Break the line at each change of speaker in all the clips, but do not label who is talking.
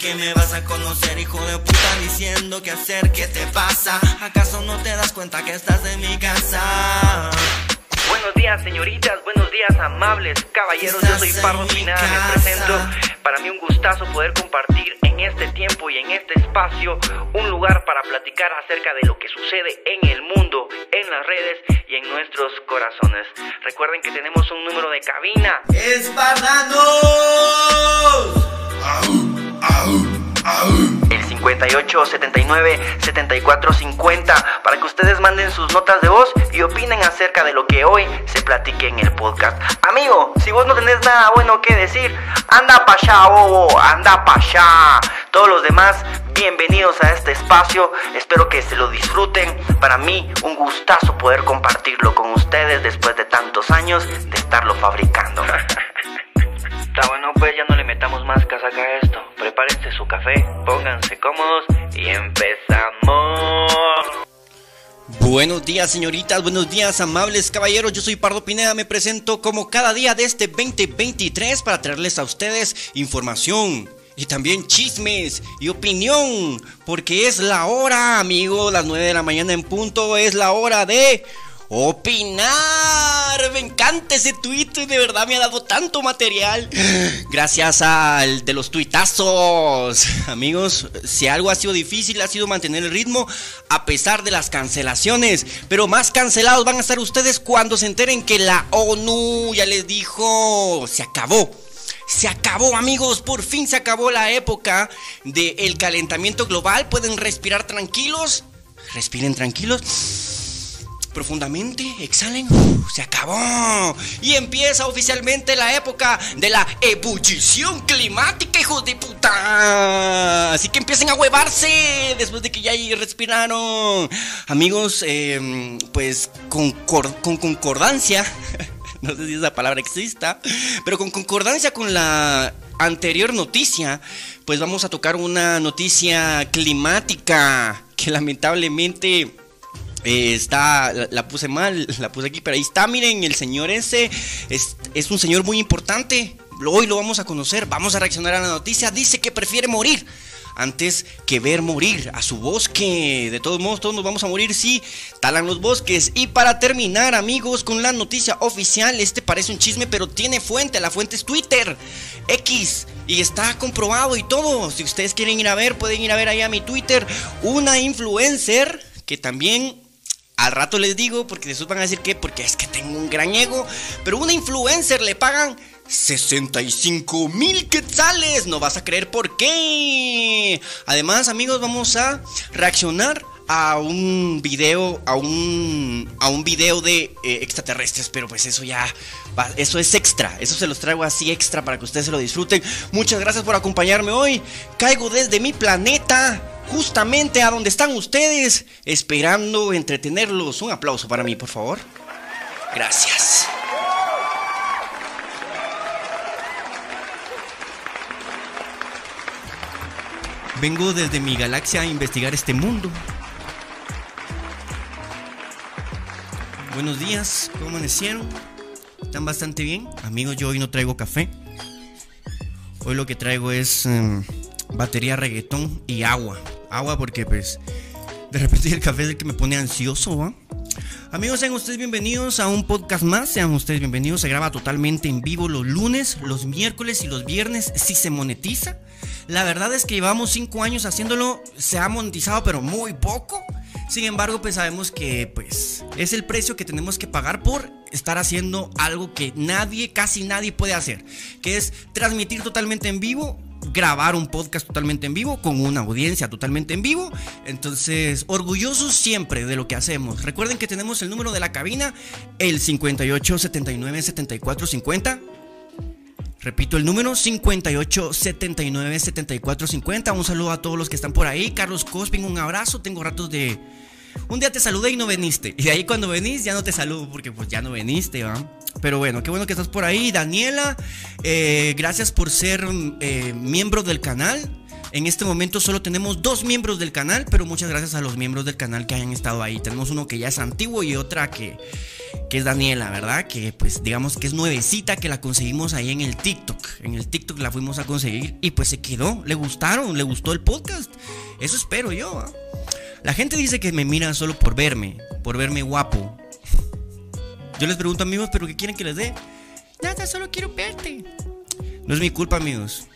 que me se platique en el podcast. Amigo, si vos no tenés nada bueno que decir, anda pa' allá, bobo, anda pa' allá. Todos los demás, bienvenidos a este espacio. Espero que se lo disfruten. Para mí, un gustazo poder compartirlo con ustedes después de tantos años de estarlo fabricando. Está bueno, pues ya no le metamos más casaca a esto. Prepárense su café, pónganse cómodos y empezamos.
Buenos días, señoritas, buenos días, amables caballeros. Yo soy Pardo Pineda, me presento como cada día de este 2023 para traerles a ustedes información, y también chismes y opinión, porque es la hora, amigo, las 9 de la mañana en punto, es la hora de opinar. Me encanta ese tweet, de verdad me ha dado tanto material. Gracias al de los tuitazos. Amigos, si algo ha sido difícil ha sido mantener el ritmo a pesar de las cancelaciones. Pero más cancelados van a estar ustedes cuando se enteren que la ONU ya les dijo, se acabó. Se acabó amigos, por fin se acabó la época del calentamiento global. Pueden respirar tranquilos. Respiren tranquilos profundamente, exhalen, se acabó. Y empieza oficialmente la época de la ebullición climática, hijos de puta. Así que empiecen a huevarse después de que ya respiraron. Amigos, em, pues con, con concordancia, no sé si esa palabra exista, pero con concordancia con la anterior noticia, pues vamos a tocar una noticia climática que lamentablemente eh, está, la, puse mal, la puse aquí, pero ahí está, miren, el señor ese es, es un señor muy importante. Hoy lo vamos a conocer, vamos a reaccionar a la noticia. Dice que prefiere morir antes que ver morir a su bosque. De todos modos, todos nos vamos a morir si talan los bosques. Y para terminar, amigos, con la noticia oficial, este parece un chisme, pero tiene fuente. La fuente es Twitter, X, y está comprobado y todo. Si ustedes quieren ir a ver, pueden ir a ver ahí a mi Twitter. Una influencer que también al rato les digo, porque después van a decir que porque es que tengo un gran ego. Pero una influencer le pagan 65 mil quetzales. No vas a creer por qué. Además, amigos, vamos a reaccionar a un video, a un, a un video de eh, extraterrestres, pero pues eso ya, eso es extra, eso se los traigo así extra para que ustedes se lo disfruten. Muchas gracias por acompañarme hoy. Caigo desde mi planeta justamente a donde están ustedes, esperando entretenerlos. Un aplauso para mí, por favor. Gracias. Vengo desde mi galaxia a investigar este mundo. Buenos días, ¿cómo amanecieron? ¿Están bastante bien? Amigos, yo hoy no traigo café. Hoy lo que traigo es em, batería reggaetón y agua agua porque pues de repente el café es el que me pone ansioso. Amigos, sean ustedes bienvenidos a un podcast más, sean ustedes bienvenidos, se graba totalmente en vivo los lunes, los miércoles y los viernes si se monetiza. La verdad es que llevamos 5 años haciéndolo, se ha monetizado pero muy poco. Sin embargo, pues sabemos que pues es el precio que tenemos que pagar por estar haciendo algo que nadie, casi nadie puede hacer, que es transmitir totalmente en vivo grabar un podcast totalmente en vivo con una audiencia totalmente en vivo. Entonces, orgullosos siempre de lo que hacemos. Recuerden que tenemos el número de la cabina, el 58 79 74 50. Repito el número 58 79 74 50. Un saludo a todos los que están por ahí. Carlos Cospin, un abrazo. Tengo ratos de. Un día te saludé y no veniste. Y de ahí cuando venís ya no te saludo porque pues ya no veniste, ¿va? Pero bueno, qué bueno que estás por ahí. Daniela, eh, gracias por ser eh, miembro del canal. En este momento solo tenemos dos miembros del canal, pero muchas gracias a los miembros del canal que hayan estado ahí. Tenemos uno que ya es antiguo y otra que, que es Daniela, ¿verdad? Que pues digamos que es nuevecita, que la conseguimos ahí en el TikTok. En el TikTok la fuimos a conseguir y pues se quedó. Le gustaron, le gustó el podcast. Eso espero yo. ¿ah? La gente dice que me miran solo por verme, por verme guapo. Yo les pregunto, amigos, ¿pero qué quieren que les dé? Nada, solo quiero verte. No es mi culpa, amigos.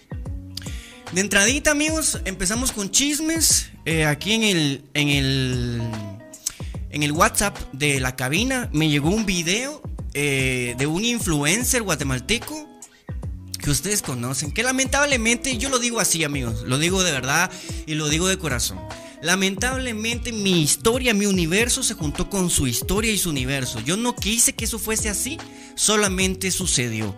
De entradita, amigos, empezamos con chismes. Eh, aquí en el, en el. En el WhatsApp de la cabina me llegó un video eh, de un influencer guatemalteco que ustedes conocen. Que lamentablemente, yo lo digo así, amigos. Lo digo de verdad y lo digo de corazón. Lamentablemente mi historia, mi universo se juntó con su historia y su universo. Yo no quise que eso fuese así, solamente sucedió.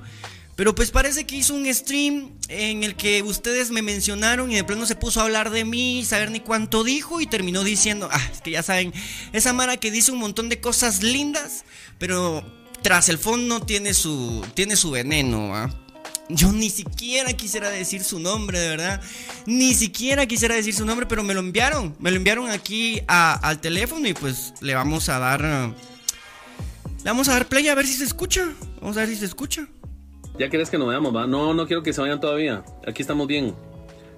Pero pues parece que hizo un stream en el que ustedes me mencionaron y de pronto se puso a hablar de mí, saber ni cuánto dijo y terminó diciendo, ah, es que ya saben, esa Mara que dice un montón de cosas lindas, pero tras el fondo tiene su, tiene su veneno, ¿ah? Yo ni siquiera quisiera decir su nombre, de verdad. Ni siquiera quisiera decir su nombre, pero me lo enviaron. Me lo enviaron aquí al teléfono y pues le vamos a dar... le vamos a dar play a ver si se escucha. Vamos a ver si se escucha.
Ya querés que nos veamos, va. No, no quiero que se vayan todavía. Aquí estamos bien.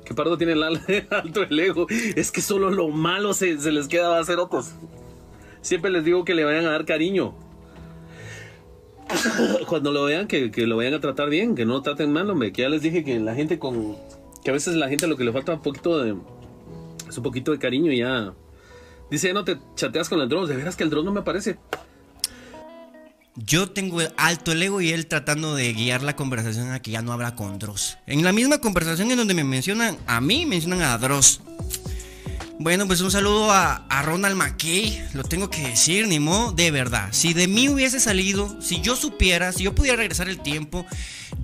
Que Pardo tiene el alto el ego. Es que solo lo malo se, les queda a hacer otros. Siempre les digo que le vayan a dar cariño. cuando lo vean, que, lo vayan a tratar bien, que no lo traten mal, hombre. Que ya les dije que la gente con. Que a veces la gente lo que le falta un poquito de. Es un poquito de cariño y ya. Dice, no te chateas con el drone. De veras que el drone no me aparece.
Yo tengo alto el ego y él tratando de guiar la conversación a que ya no habla con Dross. En la misma conversación en donde me mencionan a mí, mencionan a Dross. Bueno, pues un saludo a, Ronald McKay, lo tengo que decir, ni modo, de verdad. Si de mí hubiese salido, si yo supiera, si yo pudiera regresar el tiempo,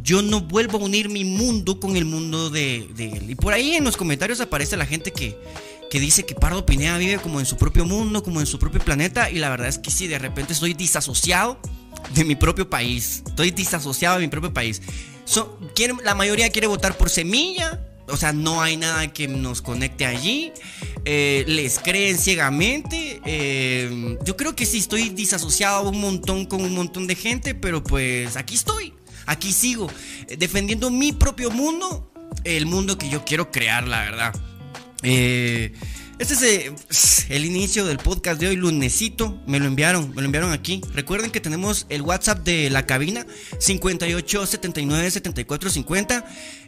yo no vuelvo a unir mi mundo con el mundo de, él. Y por ahí en los comentarios aparece la gente que, que dice que Pardo Pineda vive como en su propio mundo, como en su propio planeta. Y la verdad es que sí, de repente estoy disasociado de mi propio país. Estoy disasociado de mi propio país. la mayoría quiere votar por Semilla o sea, no hay nada que nos conecte allí. Eh, les creen ciegamente. Eh, yo creo que sí estoy disasociado un montón con un montón de gente, pero pues aquí estoy. Aquí sigo. Eh, defendiendo mi propio mundo. El mundo que yo quiero crear, la verdad. Este es el inicio del podcast de hoy, lunesito. Me lo enviaron, me lo enviaron aquí. Recuerden que tenemos el WhatsApp de la cabina: 58 79 74 50.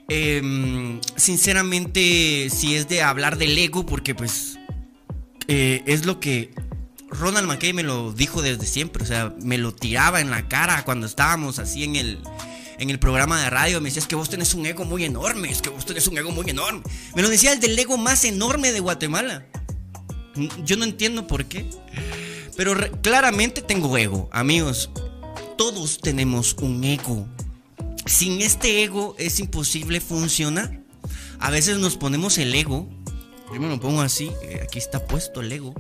Em, sinceramente, si es de hablar del ego, porque pues eh, es lo que Ronald McKay me lo dijo desde siempre, o sea, me lo tiraba en la cara cuando estábamos así en el, en el programa de radio, me decía, es que vos tenés un ego muy enorme, es que vos tenés un ego muy enorme. Me lo decía el del ego más enorme de Guatemala. Yo no entiendo por qué, pero claramente tengo ego, amigos. Todos tenemos un ego. Sin este ego es imposible funcionar. A veces nos ponemos el ego. Yo me lo pongo así. Eh, aquí está puesto el ego.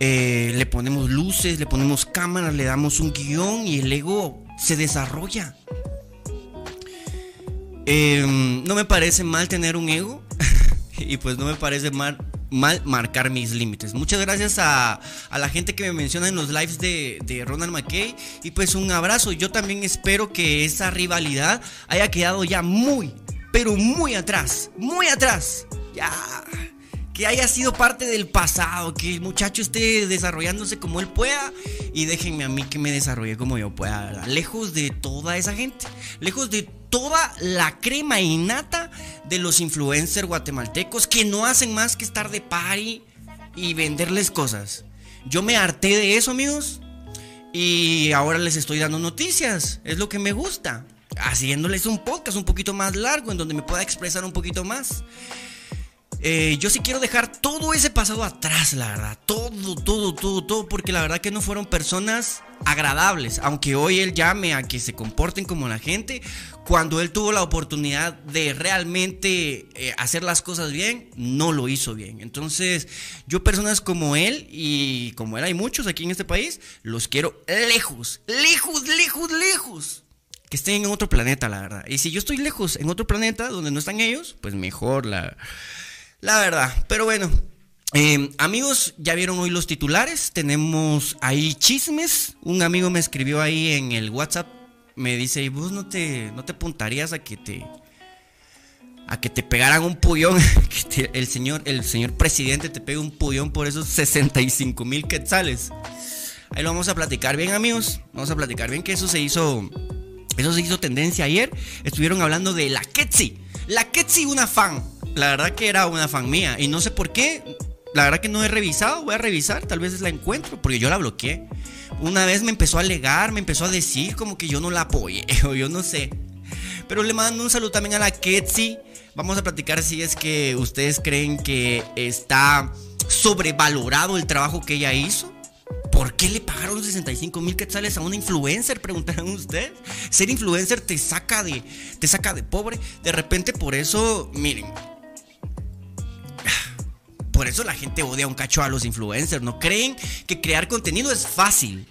Eh, le ponemos luces, le ponemos cámaras, le damos un guion y el ego se desarrolla. Em, no me parece mal tener un ego. y pues no me parece mal mal marcar mis límites. Muchas gracias a, la gente que me menciona en los lives de, de, Ronald McKay. Y pues un abrazo. Yo también espero que esa rivalidad haya quedado ya muy, pero muy atrás. Muy atrás. Ya. Que haya sido parte del pasado. Que el muchacho esté desarrollándose como él pueda. Y déjenme a mí que me desarrolle como yo pueda. Lejos de toda esa gente. Lejos de toda la crema innata de los influencers guatemaltecos que no hacen más que estar de party y venderles cosas. Yo me harté de eso, amigos. Y ahora les estoy dando noticias. Es lo que me gusta. Haciéndoles un podcast un poquito más largo en donde me pueda expresar un poquito más. Eh, yo sí quiero dejar todo ese pasado atrás, la verdad. Todo, todo, todo, todo. Porque la verdad que no fueron personas agradables. Aunque hoy él llame a que se comporten como la gente. Cuando él tuvo la oportunidad de realmente eh, hacer las cosas bien, no lo hizo bien. Entonces, yo personas como él y como él hay muchos aquí en este país, los quiero lejos, lejos, lejos, lejos que estén en otro planeta, la verdad. Y si yo estoy lejos en otro planeta donde no están ellos, pues mejor la, la verdad. Pero bueno, eh, amigos, ya vieron hoy los titulares. Tenemos ahí chismes. Un amigo me escribió ahí en el WhatsApp. Me dice, ¿y vos no te, no te apuntarías a que te... A que te pegaran un puñón, que el, señor, el señor presidente te pegue un puñón por esos 65 mil quetzales. Ahí lo vamos a platicar bien, amigos. Vamos a platicar bien que eso se hizo. Eso se hizo tendencia ayer. Estuvieron hablando de la Ketsi. La Ketsi, una fan. La verdad que era una fan mía. Y no sé por qué. La verdad que no he revisado. Voy a revisar. Tal vez la encuentro. Porque yo la bloqueé. Una vez me empezó a alegar. Me empezó a decir como que yo no la apoyé. O yo no sé. Pero le mando un saludo también a la Ketsi. Vamos a platicar si es que ustedes creen que está sobrevalorado el trabajo que ella hizo. ¿Por qué le pagaron 65 mil quetzales a una influencer? Preguntarán ustedes. Ser influencer te saca de, te saca de pobre. De repente por eso, miren, por eso la gente odia un cacho a los influencers. No creen que crear contenido es fácil.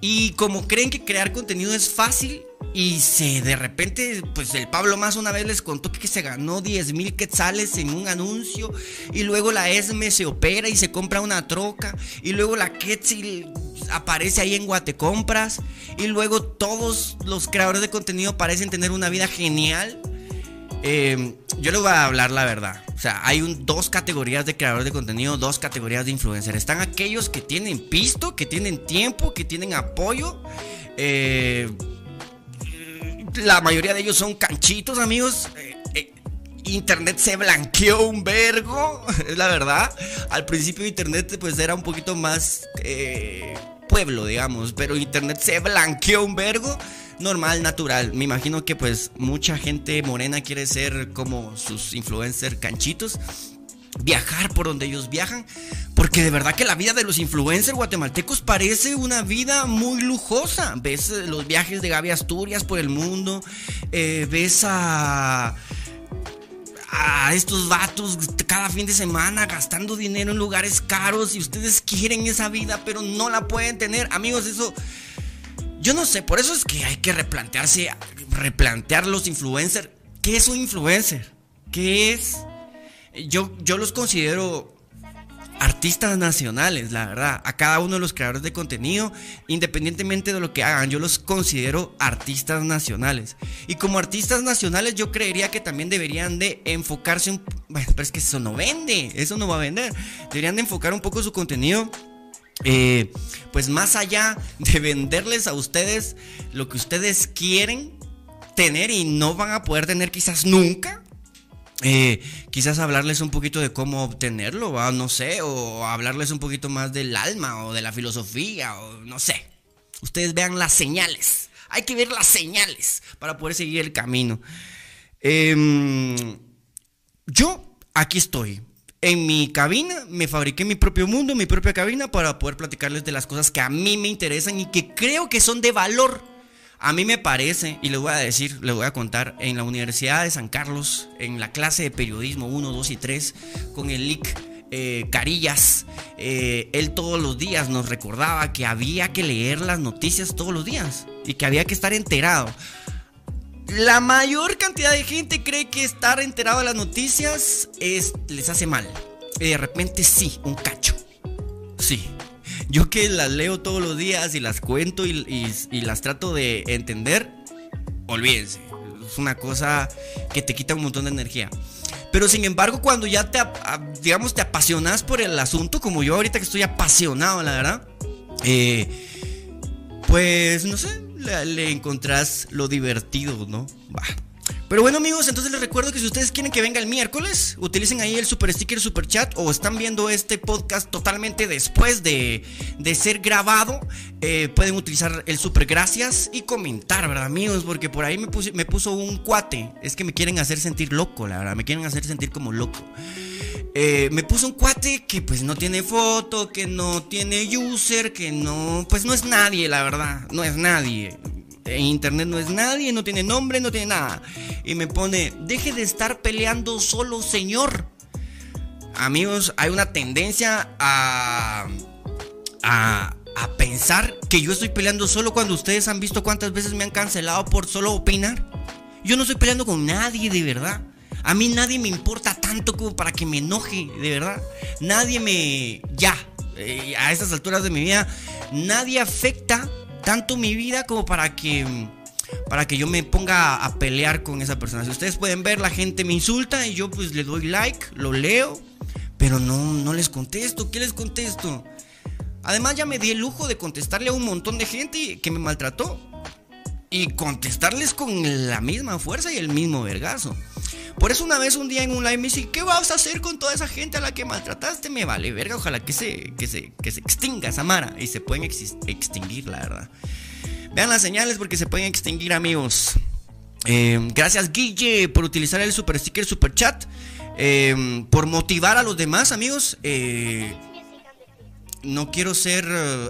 Y como creen que crear contenido es fácil, y se de repente, pues el Pablo más una vez les contó que se ganó 10 mil quetzales en un anuncio. Y luego la ESME se opera y se compra una troca. Y luego la Quetzil aparece ahí en Guatecompras. Y luego todos los creadores de contenido parecen tener una vida genial. Eh, yo les voy a hablar la verdad. O sea, hay un, dos categorías de creadores de contenido, dos categorías de influencers. Están aquellos que tienen pisto, que tienen tiempo, que tienen apoyo. Eh, la mayoría de ellos son canchitos, amigos. Eh, eh, internet se blanqueó un vergo, es la verdad. Al principio Internet pues era un poquito más pueblo, digamos, pero Internet se blanqueó un vergo. Normal, natural. Me imagino que pues mucha gente morena quiere ser como sus influencers canchitos viajar por donde ellos viajan. Porque de verdad que la vida de los influencers guatemaltecos parece una vida muy lujosa. Ves eh, los viajes de Gaby Asturias por el mundo. Eh, ves a. A estos vatos cada fin de semana gastando dinero en lugares caros y ustedes quieren esa vida pero no la pueden tener. Amigos, eso... Yo no sé, por eso es que hay que replantearse, replantear los influencers. ¿Qué es un influencer? ¿Qué es? Yo, yo los considero artistas nacionales, la verdad. A cada uno de los creadores de contenido, independientemente de lo que hagan, yo los considero artistas nacionales. Y como artistas nacionales yo creería que también deberían de enfocarse un... Bueno, pero es que eso no vende, eso no va a vender. Deberían de enfocar un poco su contenido. Eh, pues más allá de venderles a ustedes lo que ustedes quieren tener y no van a poder tener quizás nunca, eh, quizás hablarles un poquito de cómo obtenerlo, no sé, o hablarles un poquito más del alma o de la filosofía, o no sé. Ustedes vean las señales. Hay que ver las señales para poder seguir el camino. Em, yo aquí estoy. En mi cabina me fabriqué mi propio mundo, mi propia cabina para poder platicarles de las cosas que a mí me interesan y que creo que son de valor a mí me parece, y les voy a decir, les voy a contar, en la Universidad de San Carlos, en la clase de periodismo 1, 2 y 3, con el LIC eh, Carillas, eh, él todos los días nos recordaba que había que leer las noticias todos los días y que había que estar enterado. La mayor cantidad de gente cree que estar enterado de las noticias es, les hace mal. Y de repente sí, un cacho. Sí, yo que las leo todos los días y las cuento y, las trato de entender, olvídense. Es una cosa que te quita un montón de energía. Pero sin embargo, cuando ya te, digamos, te apasionas por el asunto, como yo ahorita que estoy apasionado, la verdad, eh, pues no sé, le, encontrás lo divertido, ¿no? Pero bueno amigos, entonces les recuerdo que si ustedes quieren que venga el miércoles, utilicen ahí el super sticker, super chat o están viendo este podcast totalmente después de, de ser grabado, eh, pueden utilizar el super gracias y comentar, ¿verdad amigos? Porque por ahí me, me puso un cuate, es que me quieren hacer sentir loco, la verdad, me quieren hacer sentir como loco. Eh, me puso un cuate que pues no tiene foto, que no tiene user, que no, pues no es nadie, la verdad, no es nadie. En internet no es nadie, no tiene nombre, no tiene nada. Y me pone, deje de estar peleando solo, señor. Amigos, hay una tendencia a, a, a pensar que yo estoy peleando solo cuando ustedes han visto cuántas veces me han cancelado por solo opinar. Yo no estoy peleando con nadie, de verdad. A mí nadie me importa tanto como para que me enoje, de verdad. Nadie me... Ya, eh, a estas alturas de mi vida, nadie afecta tanto mi vida como para que para que yo me ponga a pelear con esa persona. Si ustedes pueden ver, la gente me insulta y yo pues le doy like, lo leo, pero no, no les contesto. ¿Qué les contesto? Además ya me di el lujo de contestarle a un montón de gente que me maltrató. Y contestarles con la misma fuerza y el mismo vergazo. Por eso una vez un día en un live me dice, ¿qué vas a hacer con toda esa gente a la que maltrataste? Me vale, verga, ojalá que se, que se, que se extinga esa mara. Y se pueden extinguir, la verdad. Vean las señales porque se pueden extinguir, amigos. Eh, gracias, Guille, por utilizar el super sticker, super chat. Eh, por motivar a los demás, amigos. Eh, no quiero ser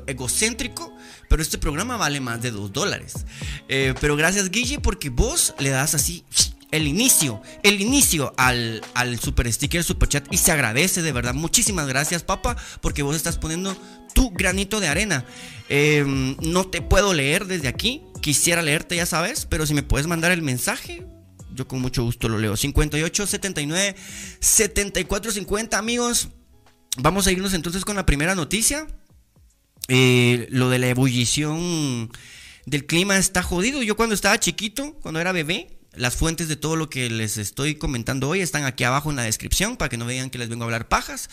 egocéntrico, pero este programa vale más de 2 dólares. pero gracias, Guille, porque vos le das así el inicio, el inicio al, al super sticker, super chat y se agradece de verdad. Muchísimas gracias, papá, porque vos estás poniendo tu granito de arena. Em, no te puedo leer desde aquí, quisiera leerte, ya sabes, pero si me puedes mandar el mensaje, yo con mucho gusto lo leo. 58 79 74 50, amigos. Vamos a irnos entonces con la primera noticia. Eh, lo de la ebullición del clima está jodido. Yo cuando estaba chiquito, cuando era bebé, las fuentes de todo lo que les estoy comentando hoy están aquí abajo en la descripción para que no vean que les vengo a hablar pajas.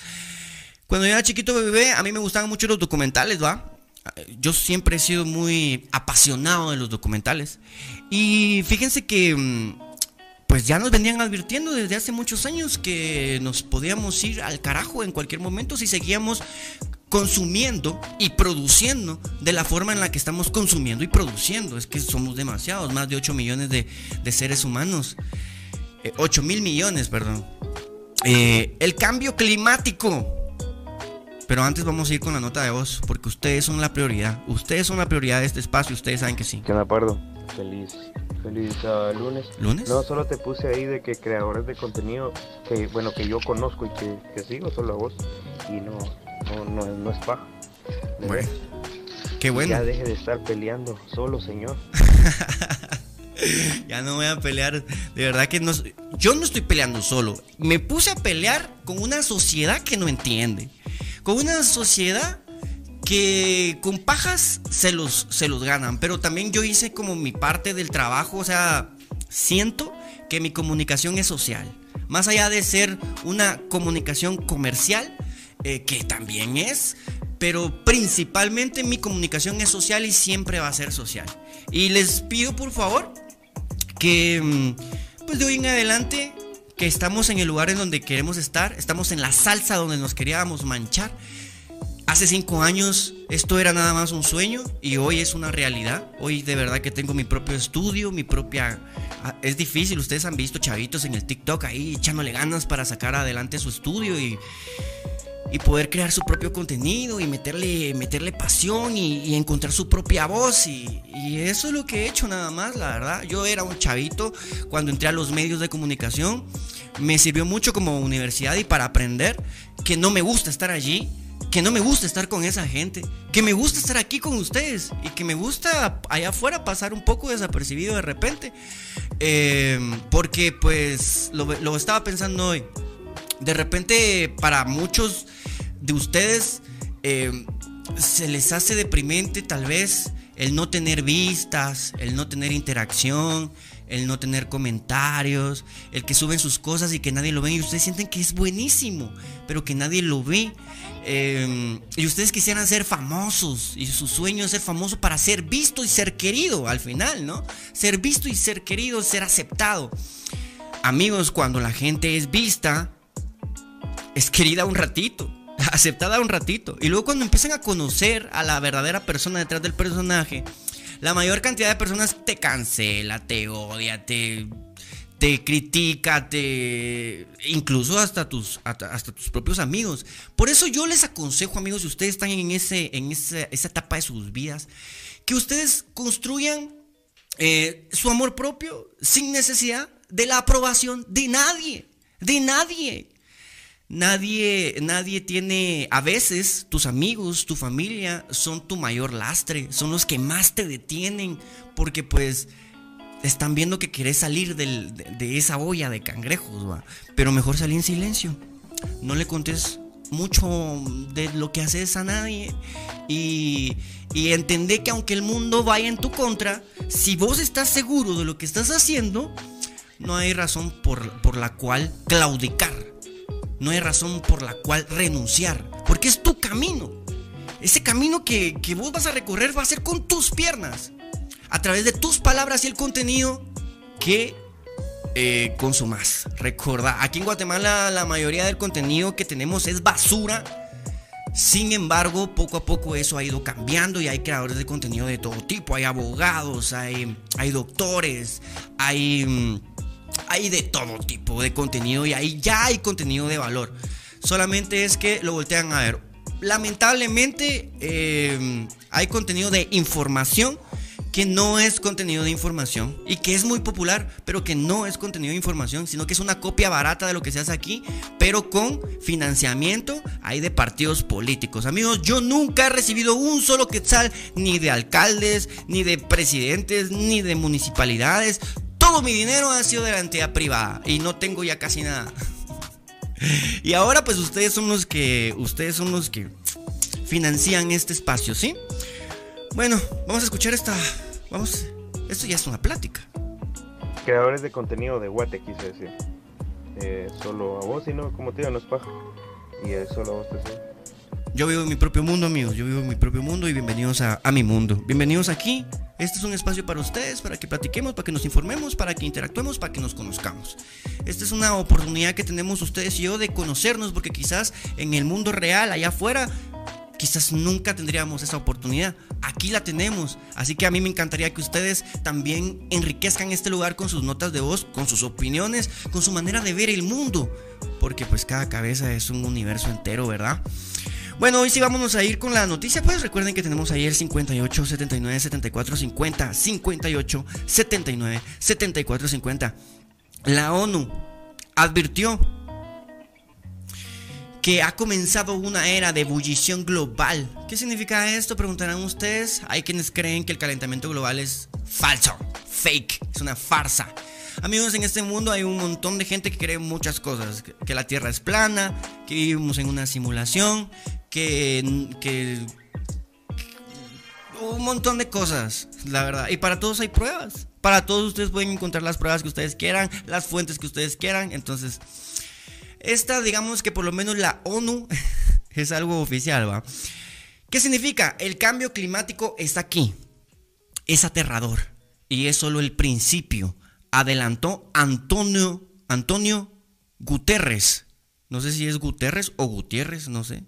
Cuando yo era chiquito bebé, a mí me gustaban mucho los documentales, ¿va? Yo siempre he sido muy apasionado de los documentales. Y fíjense que mm, pues ya nos venían advirtiendo desde hace muchos años que nos podíamos ir al carajo en cualquier momento si seguíamos consumiendo y produciendo de la forma en la que estamos consumiendo y produciendo. Es que somos demasiados, más de 8 millones de, seres humanos. 8 eh, mil millones, perdón. Eh, el cambio climático. Pero antes vamos a ir con la nota de voz, porque ustedes son la prioridad. Ustedes son la prioridad de este espacio, ustedes saben que sí.
¿Qué me acuerdo? Feliz, feliz uh, lunes.
¿Lunes?
No, solo te puse ahí de que creadores de contenido, que bueno, que yo conozco y que, que sigo, solo a vos. Y no, no, no, no es paja.
Bueno. Qué bueno.
Ya deje de estar peleando solo, señor.
ya no voy a pelear. De verdad que no. Yo no estoy peleando solo. Me puse a pelear con una sociedad que no entiende. Con una sociedad que con pajas se los, se los ganan. Pero también yo hice como mi parte del trabajo. O sea, siento que mi comunicación es social. Más allá de ser una comunicación comercial, eh, que también es, pero principalmente mi comunicación es social y siempre va a ser social. Y les pido por favor que mm, pues de hoy en adelante que estamos en el lugar en donde queremos estar, estamos en la salsa donde nos queríamos manchar. Hace cinco años esto era nada más un sueño y hoy es una realidad. Hoy de verdad que tengo mi propio estudio, mi propia... Ah, es difícil, ustedes han visto chavitos en el TikTok ahí echándole ganas para sacar adelante su estudio y, y poder crear su propio contenido y meterle, meterle pasión y, encontrar su propia voz. Y, eso es lo que he hecho nada más, la verdad. Yo era un chavito cuando entré a los medios de comunicación. Me sirvió mucho como universidad y para aprender que no me gusta estar allí, que no me gusta estar con esa gente, que me gusta estar aquí con ustedes y que me gusta allá afuera pasar un poco desapercibido de repente. Eh, porque pues lo, lo estaba pensando hoy. De repente para muchos de ustedes eh, se les hace deprimente tal vez el no tener vistas, el no tener interacción, el no tener comentarios, el que suben sus cosas y que nadie lo ve y ustedes sienten que es buenísimo, pero que nadie lo ve. Em, y ustedes quisieran ser famosos y su sueño es ser famoso para ser visto y ser querido al final, ¿no? Ser visto y ser querido, ser aceptado. Amigos, cuando la gente es vista, es querida un ratito, aceptada un ratito. Y luego cuando empiezan a conocer a la verdadera persona detrás del personaje, la mayor cantidad de personas te cancela, te odia, te, te critica, te incluso hasta tus, hasta, tus propios amigos. Por eso yo les aconsejo, amigos, si ustedes están en, ese, en esa, etapa de sus vidas, que ustedes construyan eh, su amor propio sin necesidad de la aprobación de nadie, de nadie. Nadie, nadie tiene, a veces tus amigos, tu familia son tu mayor lastre, son los que más te detienen, porque pues están viendo que querés salir de, esa olla de cangrejos, ¿va? pero mejor salir en silencio, no le contes mucho de lo que haces a nadie. Y, y entender que aunque el mundo vaya en tu contra, si vos estás seguro de lo que estás haciendo, no hay razón por, por la cual claudicar. No hay razón por la cual renunciar, porque es tu camino. Ese camino que, vos vas a recorrer va a ser con tus piernas, a través de tus palabras y el contenido que eh, consumas. Recuerda, aquí en Guatemala la mayoría del contenido que tenemos es basura. Sin embargo, poco a poco eso ha ido cambiando y hay creadores de contenido de todo tipo. Hay abogados, hay, hay doctores, hay mm, hay de todo tipo de contenido y ahí ya hay contenido de valor. Solamente es que lo voltean a ver. Lamentablemente em, hay contenido de información que no es contenido de información y que es muy popular, pero que no es contenido de información, sino que es una copia barata de lo que se hace aquí, pero con financiamiento hay de partidos políticos. Amigos, yo nunca he recibido un solo quetzal ni de alcaldes, ni de presidentes, ni de municipalidades todo mi dinero ha sido de la entidad privada y no tengo ya casi nada. Y ahora pues ustedes son los que ustedes son los que financian este espacio, ¿sí? Bueno, vamos a escuchar esta vamos esto ya es una plática.
Creadores de contenido de Guate quise decir. Eh, solo a vos y no, como te digo, no es paja. Y es solo a vos te
Yo vivo en mi propio mundo, amigos. Yo vivo en mi propio mundo y bienvenidos a, a mi mundo. Bienvenidos aquí este es un espacio para ustedes, para que platiquemos, para que nos informemos, para que interactuemos, para que nos conozcamos. Esta es una oportunidad que tenemos ustedes y yo de conocernos, porque quizás en el mundo real, allá afuera, quizás nunca tendríamos esa oportunidad. Aquí la tenemos. Así que a mí me encantaría que ustedes también enriquezcan este lugar con sus notas de voz, con sus opiniones, con su manera de ver el mundo. Porque pues cada cabeza es un universo entero, ¿verdad? Bueno, hoy sí vámonos a ir con la noticia. Pues recuerden que tenemos ahí el 58 79 74 50. 58 79 74 50. La ONU advirtió que ha comenzado una era de ebullición global. ¿Qué significa esto? Preguntarán ustedes. Hay quienes creen que el calentamiento global es falso, fake, es una farsa. Amigos, en este mundo hay un montón de gente que cree muchas cosas. Que la Tierra es plana, que vivimos en una simulación, que, que, un montón de cosas, la verdad. Y para todos hay pruebas. Para todos ustedes pueden encontrar las pruebas que ustedes quieran, las fuentes que ustedes quieran. Entonces, esta, digamos que por lo menos la ONU es algo oficial, ¿va? ¿Qué significa? El cambio climático está aquí. Es aterrador. Y es solo el principio adelantó Antonio, Antonio Guterres. No sé si es Guterres o Gutiérrez, no sé.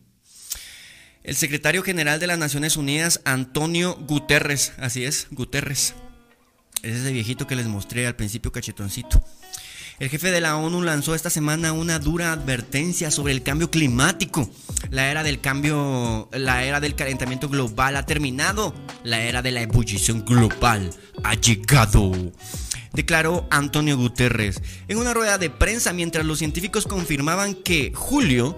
El secretario general de las Naciones Unidas, Antonio Guterres. Así es, Guterres. Es ese viejito que les mostré al principio, cachetoncito. El jefe de la ONU lanzó esta semana una dura advertencia sobre el cambio climático. La era del cambio, la era del calentamiento global ha terminado. La era de la ebullición global ha llegado declaró Antonio Guterres en una rueda de prensa mientras los científicos confirmaban que julio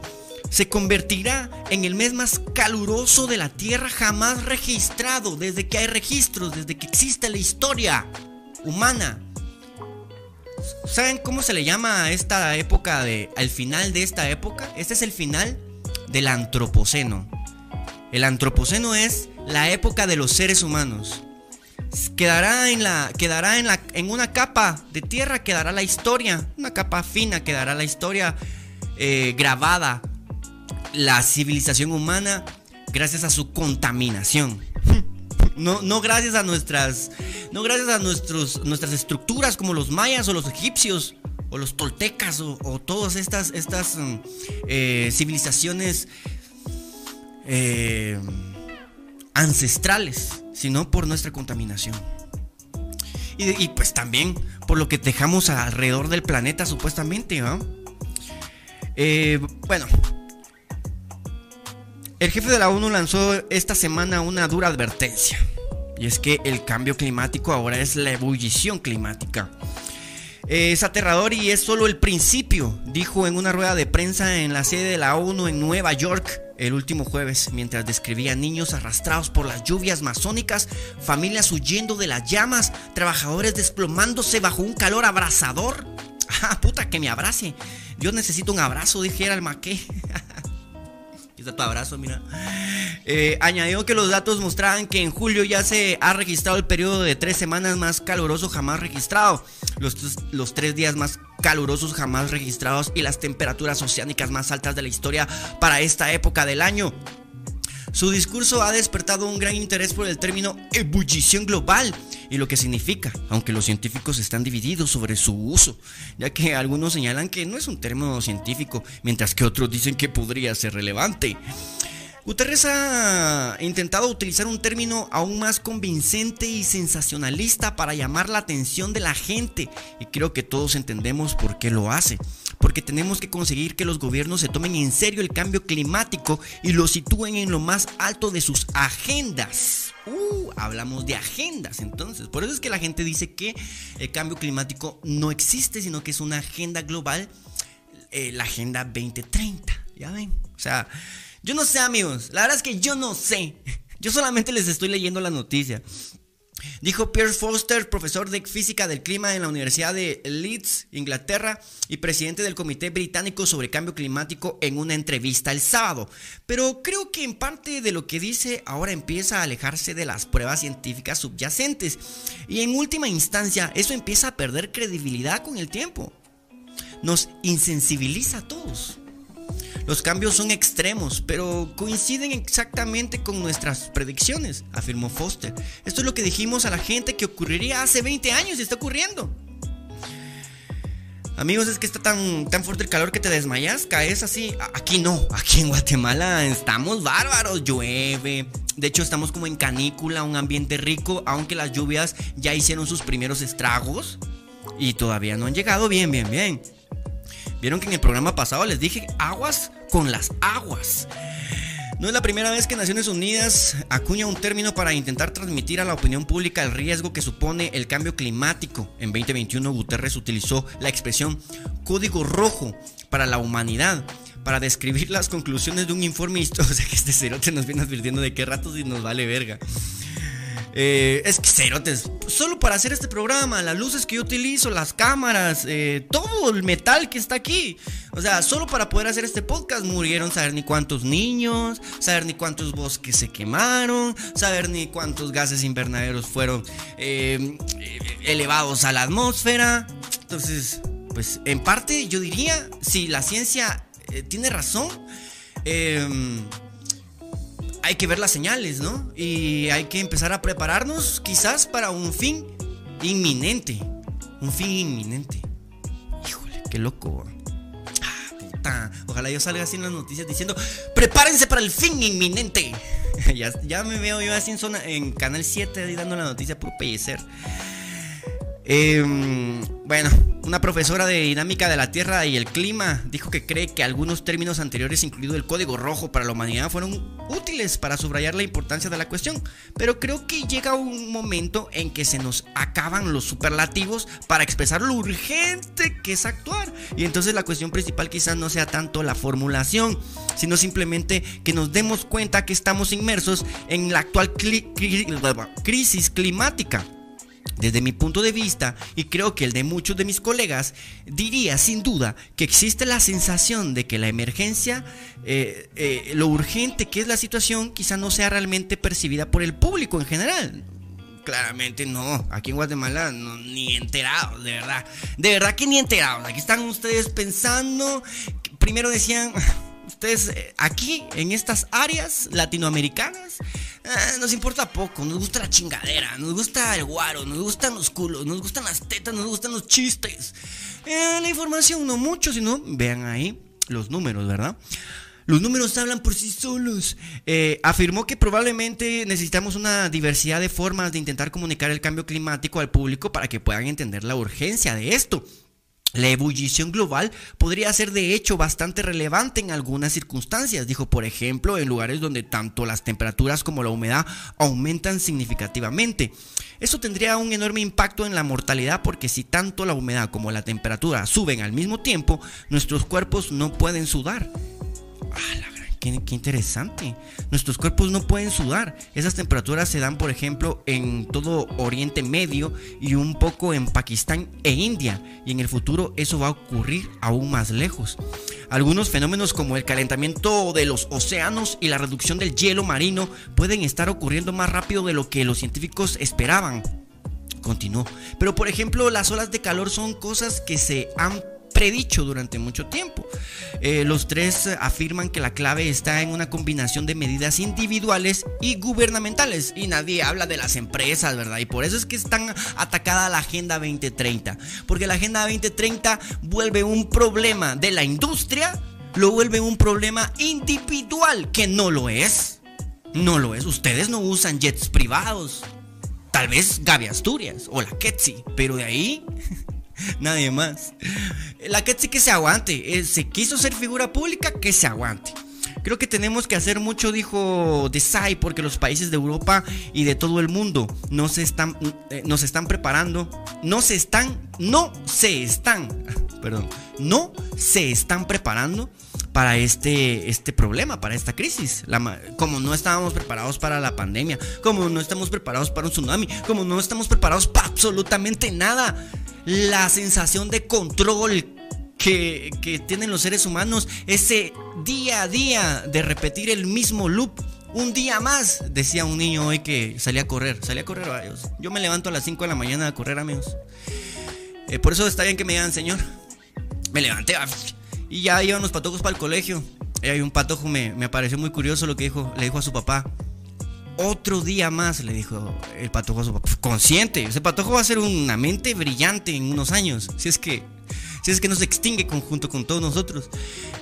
se convertirá en el mes más caluroso de la Tierra jamás registrado desde que hay registros, desde que existe la historia humana. ¿Saben cómo se le llama a esta época de al final de esta época? Este es el final del antropoceno. El antropoceno es la época de los seres humanos. Quedará en la quedará en la en una capa de tierra quedará la historia, una capa fina quedará la historia eh, grabada la civilización humana gracias a su contaminación. No, no gracias a nuestras no gracias a nuestros, nuestras estructuras como los mayas o los egipcios o los toltecas o, todas estas, estas mm, eh, civilizaciones eh, ancestrales, sino por nuestra contaminación. Y, pues también por lo que dejamos alrededor del planeta supuestamente. Eh, bueno, el jefe de la ONU lanzó esta semana una dura advertencia. Y es que el cambio climático ahora es la ebullición climática. Es aterrador y es solo el principio, dijo en una rueda de prensa en la sede de la ONU en Nueva York el último jueves, mientras describía niños arrastrados por las lluvias masónicas, familias huyendo de las llamas, trabajadores desplomándose bajo un calor abrasador. Ah, puta, que me abrace. Yo necesito un abrazo, dijera el maqué. tu abrazo, mira. Eh, añadió que los datos mostraban que en julio ya se ha registrado el periodo de tres semanas más caluroso jamás registrado, los, los tres días más calurosos jamás registrados y las temperaturas oceánicas más altas de la historia para esta época del año. Su discurso ha despertado un gran interés por el término ebullición global y lo que significa, aunque los científicos están divididos sobre su uso, ya que algunos señalan que no es un término científico, mientras que otros dicen que podría ser relevante. Guterres ha intentado utilizar un término aún más convincente y sensacionalista para llamar la atención de la gente y creo que todos entendemos por qué lo hace. Porque tenemos que conseguir que los gobiernos se tomen en serio el cambio climático y lo sitúen en lo más alto de sus agendas. Uh, hablamos de agendas entonces. Por eso es que la gente dice que el cambio climático no existe, sino que es una agenda global, eh, la Agenda 2030. Ya ven. O sea, yo no sé, amigos. La verdad es que yo no sé. Yo solamente les estoy leyendo la noticia. Dijo Pierce Foster, profesor de física del clima en la Universidad de Leeds, Inglaterra, y presidente del Comité Británico sobre Cambio Climático en una entrevista el sábado. Pero creo que en parte de lo que dice ahora empieza a alejarse de las pruebas científicas subyacentes. Y en última instancia, eso empieza a perder credibilidad con el tiempo. Nos insensibiliza a todos. Los cambios son extremos, pero coinciden exactamente con nuestras predicciones, afirmó Foster. Esto es lo que dijimos a la gente que ocurriría hace 20 años y está ocurriendo. Amigos, es que está tan, tan fuerte el calor que te desmayas, caes así. Aquí no, aquí en Guatemala estamos bárbaros, llueve. De hecho, estamos como en canícula, un ambiente rico, aunque las lluvias ya hicieron sus primeros estragos y todavía no han llegado bien, bien, bien. Vieron que en el programa pasado les dije aguas con las aguas. No es la primera vez que Naciones Unidas acuña un término para intentar transmitir a la opinión pública el riesgo que supone el cambio climático. En 2021 Guterres utilizó la expresión código rojo para la humanidad para describir las conclusiones de un informe histórico. O sea que este cerote nos viene advirtiendo de qué ratos y nos vale verga. Eh, es que cerotes, solo para hacer este programa, las luces que yo utilizo, las cámaras, eh, todo el metal que está aquí. O sea, solo para poder hacer este podcast murieron saber ni cuántos niños, saber ni cuántos bosques se quemaron, saber ni cuántos gases invernaderos fueron eh, elevados a la atmósfera. Entonces, pues en parte yo diría, si la ciencia tiene razón, eh, hay que ver las señales, ¿no? Y hay que empezar a prepararnos quizás para un fin inminente. Un fin inminente. Híjole, qué loco. Ah. Ojalá yo salga así en las noticias diciendo, prepárense para el fin inminente. ya, me veo yo así en zona, en Canal 7 ahí dando la noticia por pellecer. Em, bueno, una profesora de dinámica de la Tierra y el clima dijo que cree que algunos términos anteriores, incluido el código rojo para la humanidad, fueron útiles para subrayar la importancia de la cuestión. Pero creo que llega un momento en que se nos acaban los superlativos para expresar lo urgente que es actuar. Y entonces la cuestión principal quizás no sea tanto la formulación, sino simplemente que nos demos cuenta que estamos inmersos en la actual crisis climática Desde mi punto de vista, y creo que el de muchos de mis colegas, diría sin duda que existe la sensación de que la emergencia, eh, eh, lo urgente que es la situación, quizá no sea realmente percibida por el público en general. Claramente no, aquí en Guatemala ni enterados, de verdad. De verdad que ni enterados. Aquí están ustedes pensando, primero decían, ustedes eh, aquí en estas áreas latinoamericanas Ah, nos importa poco, nos gusta la chingadera, nos gusta el guaro, nos gustan los culos, nos gustan las tetas, nos gustan los chistes. Eh, la información no mucho, sino vean ahí los números, ¿verdad? Los números hablan por sí solos. Eh, afirmó que probablemente necesitamos una diversidad de formas de intentar comunicar el cambio climático al público para que puedan entender la urgencia de esto. La ebullición global podría ser de hecho bastante relevante en algunas circunstancias, dijo por ejemplo en lugares donde tanto las temperaturas como la humedad aumentan significativamente. Eso tendría un enorme impacto en la mortalidad porque si tanto la humedad como la temperatura suben al mismo tiempo, nuestros cuerpos no pueden sudar. Ah, Qué, interesante. Nuestros cuerpos no pueden sudar. Esas temperaturas se dan, por ejemplo, en todo Oriente Medio y un poco en Pakistán e India. Y en el futuro eso va a ocurrir aún más lejos. Algunos fenómenos como el calentamiento de los océanos y la reducción del hielo marino pueden estar ocurriendo más rápido de lo que los científicos esperaban. Continuó. Pero por ejemplo, las olas de calor son cosas que se han predicho durante mucho tiempo. Eh, los tres afirman que la clave está en una combinación de medidas individuales y gubernamentales. Y nadie habla de las empresas, ¿verdad? Y por eso es que están atacada la Agenda 2030. Porque la Agenda 2030 vuelve un problema de la industria, lo vuelve un problema individual, que no lo es. No lo es. Ustedes no usan jets privados. Tal vez Gaby Asturias o la Ketsi, pero de ahí Nadie más. La sí que se aguante. Eh, se quiso ser figura pública, que se aguante. Creo que tenemos que hacer mucho, dijo Desai, porque los países de Europa y de todo el mundo no se están, eh, nos están preparando, no se están, no se están, perdón, no se están preparando para este, este problema, para esta crisis. como no estábamos preparados para la pandemia, como no estamos preparados para un tsunami, como no estamos preparados para absolutamente nada la sensación de control que, tienen los seres humanos, ese día a día de repetir el mismo loop. Un día más, decía un niño hoy que salía a correr, salía a correr varios. Yo me levanto a las 5 de la mañana a correr, amigos. Eh, por eso está bien que me digan, señor. Me levanté y ya iban los patojos para el colegio. Y hay un patojo me, me pareció muy curioso lo que dijo, le dijo a su papá. Otro día más, le dijo el patojo a su papá. Consciente, ese patojo va a ser una mente brillante en unos años. Si es que, si es que no se extingue junto con todos nosotros.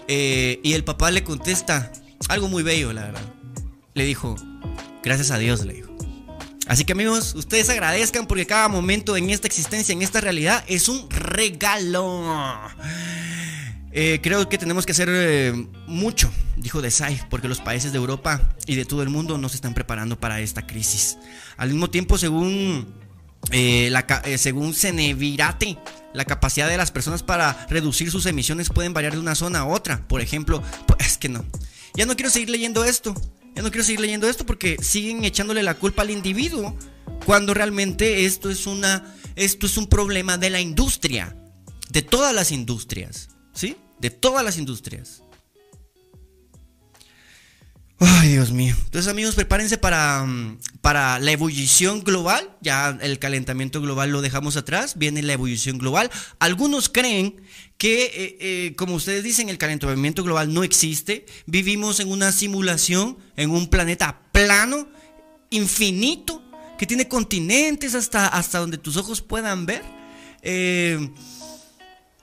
Eh, y el papá le contesta algo muy bello, la verdad. Le dijo, gracias a Dios, le dijo. Así que amigos, ustedes agradezcan porque cada momento en esta existencia, en esta realidad, es un regalo. Eh, creo que tenemos que hacer eh, mucho, dijo Desai, porque los países de Europa y de todo el mundo no se están preparando para esta crisis. Al mismo tiempo, según, eh, la, según Cenevirate, la capacidad de las personas para reducir sus emisiones pueden variar de una zona a otra. Por ejemplo, es que no. Ya no quiero seguir leyendo esto. Ya no quiero seguir leyendo esto porque siguen echándole la culpa al individuo cuando realmente esto es una esto es un problema de la industria, de todas las industrias. De todas las industrias. Ay, Dios mío. Entonces, amigos, prepárense para, mm, para la ebullición global. Ya el calentamiento global lo dejamos atrás. Viene la ebullición global. Algunos creen que, eh, eh, como ustedes dicen, el calentamiento global no existe. Vivimos en una simulación, en un planeta plano, infinito, que tiene continentes hasta, hasta donde tus ojos puedan ver. Eh,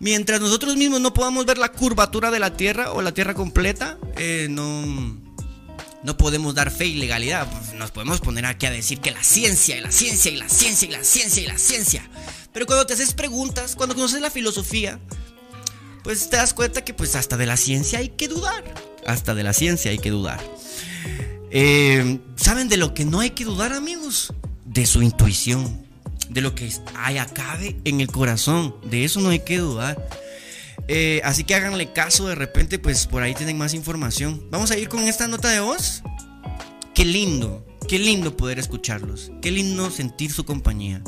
Mientras nosotros mismos no podamos ver la curvatura de la Tierra o la Tierra completa, eh, no, no podemos dar fe y legalidad. Nos podemos poner aquí a decir que la ciencia y la ciencia y la ciencia y la ciencia y la ciencia. Pero cuando te haces preguntas, cuando conoces la filosofía, pues te das cuenta que pues hasta de la ciencia hay que dudar. Hasta de la ciencia hay que dudar. Eh, ¿Saben de lo que no hay que dudar, amigos? De su intuición de lo que hay acabe en el corazón. De eso no hay que dudar. Eh, así que háganle caso, de repente, pues por ahí tienen más información. Vamos a ir con esta nota de voz. Qué lindo, qué lindo poder escucharlos. Qué lindo sentir su compañía.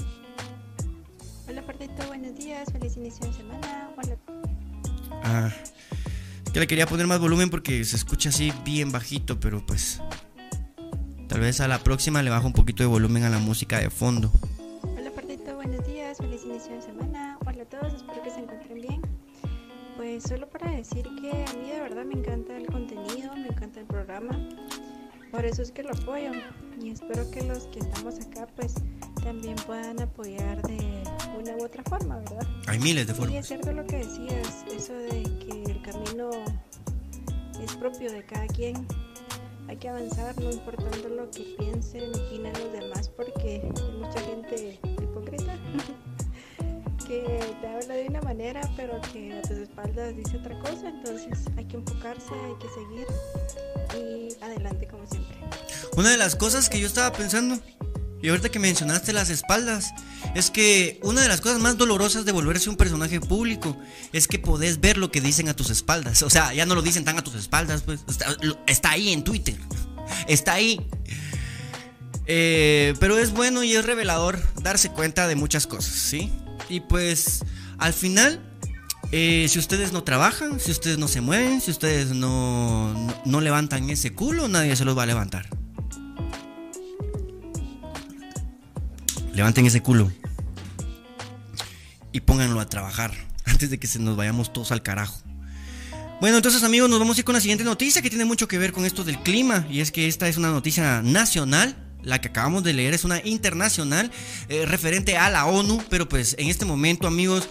Parrito, buenos días, feliz inicio de semana. Hola.
Ah, que le quería poner más volumen porque se escucha así bien bajito, pero pues tal vez a la próxima le bajo un poquito de volumen a la música de fondo.
Pues solo para decir que a mí de verdad me encanta el contenido, me encanta el programa. Por eso es que lo apoyo y espero que los que estamos acá pues también puedan apoyar de una u otra forma, ¿verdad?
Hay miles de
Sí, es
formas.
cierto lo que decías, eso de que el camino es propio de cada quien. Hay que avanzar, no importando lo que piensen, opinen los demás, porque hay mucha gente que te habla de una manera, pero que a tus espaldas dice otra cosa. Entonces hay que enfocarse, hay que seguir y adelante como siempre.
Una de las cosas que yo estaba pensando, y ahorita que mencionaste las espaldas, es que una de las cosas más dolorosas de volverse un personaje público es que podés ver lo que dicen a tus espaldas. O sea, ya no lo dicen tan a tus espaldas, pues está, ahí en Twitter. Está ahí. Eh, pero es bueno y es revelador darse cuenta de muchas cosas, ¿sí? Y pues al final, eh, si ustedes no trabajan, si ustedes no se mueven, si ustedes no, no, no levantan ese culo, nadie se los va a levantar. Levanten ese culo y pónganlo a trabajar antes de que se nos vayamos todos al carajo. Bueno, entonces amigos, nos vamos a ir con la siguiente noticia que tiene mucho que ver con esto del clima y es que esta es una noticia nacional. La que acabamos de leer es una internacional eh, referente a la ONU, pero pues en este momento amigos,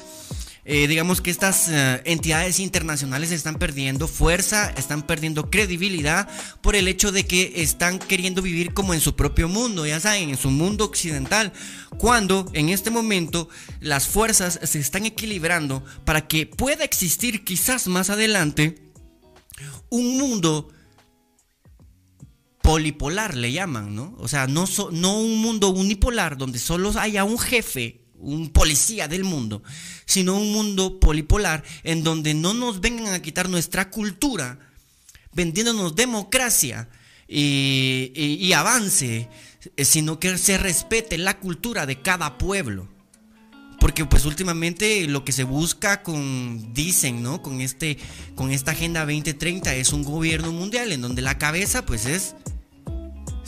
eh, digamos que estas eh, entidades internacionales están perdiendo fuerza, están perdiendo credibilidad por el hecho de que están queriendo vivir como en su propio mundo, ya saben, en su mundo occidental, cuando en este momento las fuerzas se están equilibrando para que pueda existir quizás más adelante un mundo polipolar le llaman, ¿no? O sea, no, un mundo unipolar donde solo haya un jefe, un policía del mundo, sino un mundo polipolar en donde no nos vengan a quitar nuestra cultura, vendiéndonos democracia y, y- y avance, eh, sino que se respete la cultura de cada pueblo. Porque pues últimamente lo que se busca con, dicen, ¿no? Con, este, con esta Agenda 2030 es un gobierno mundial en donde la cabeza pues es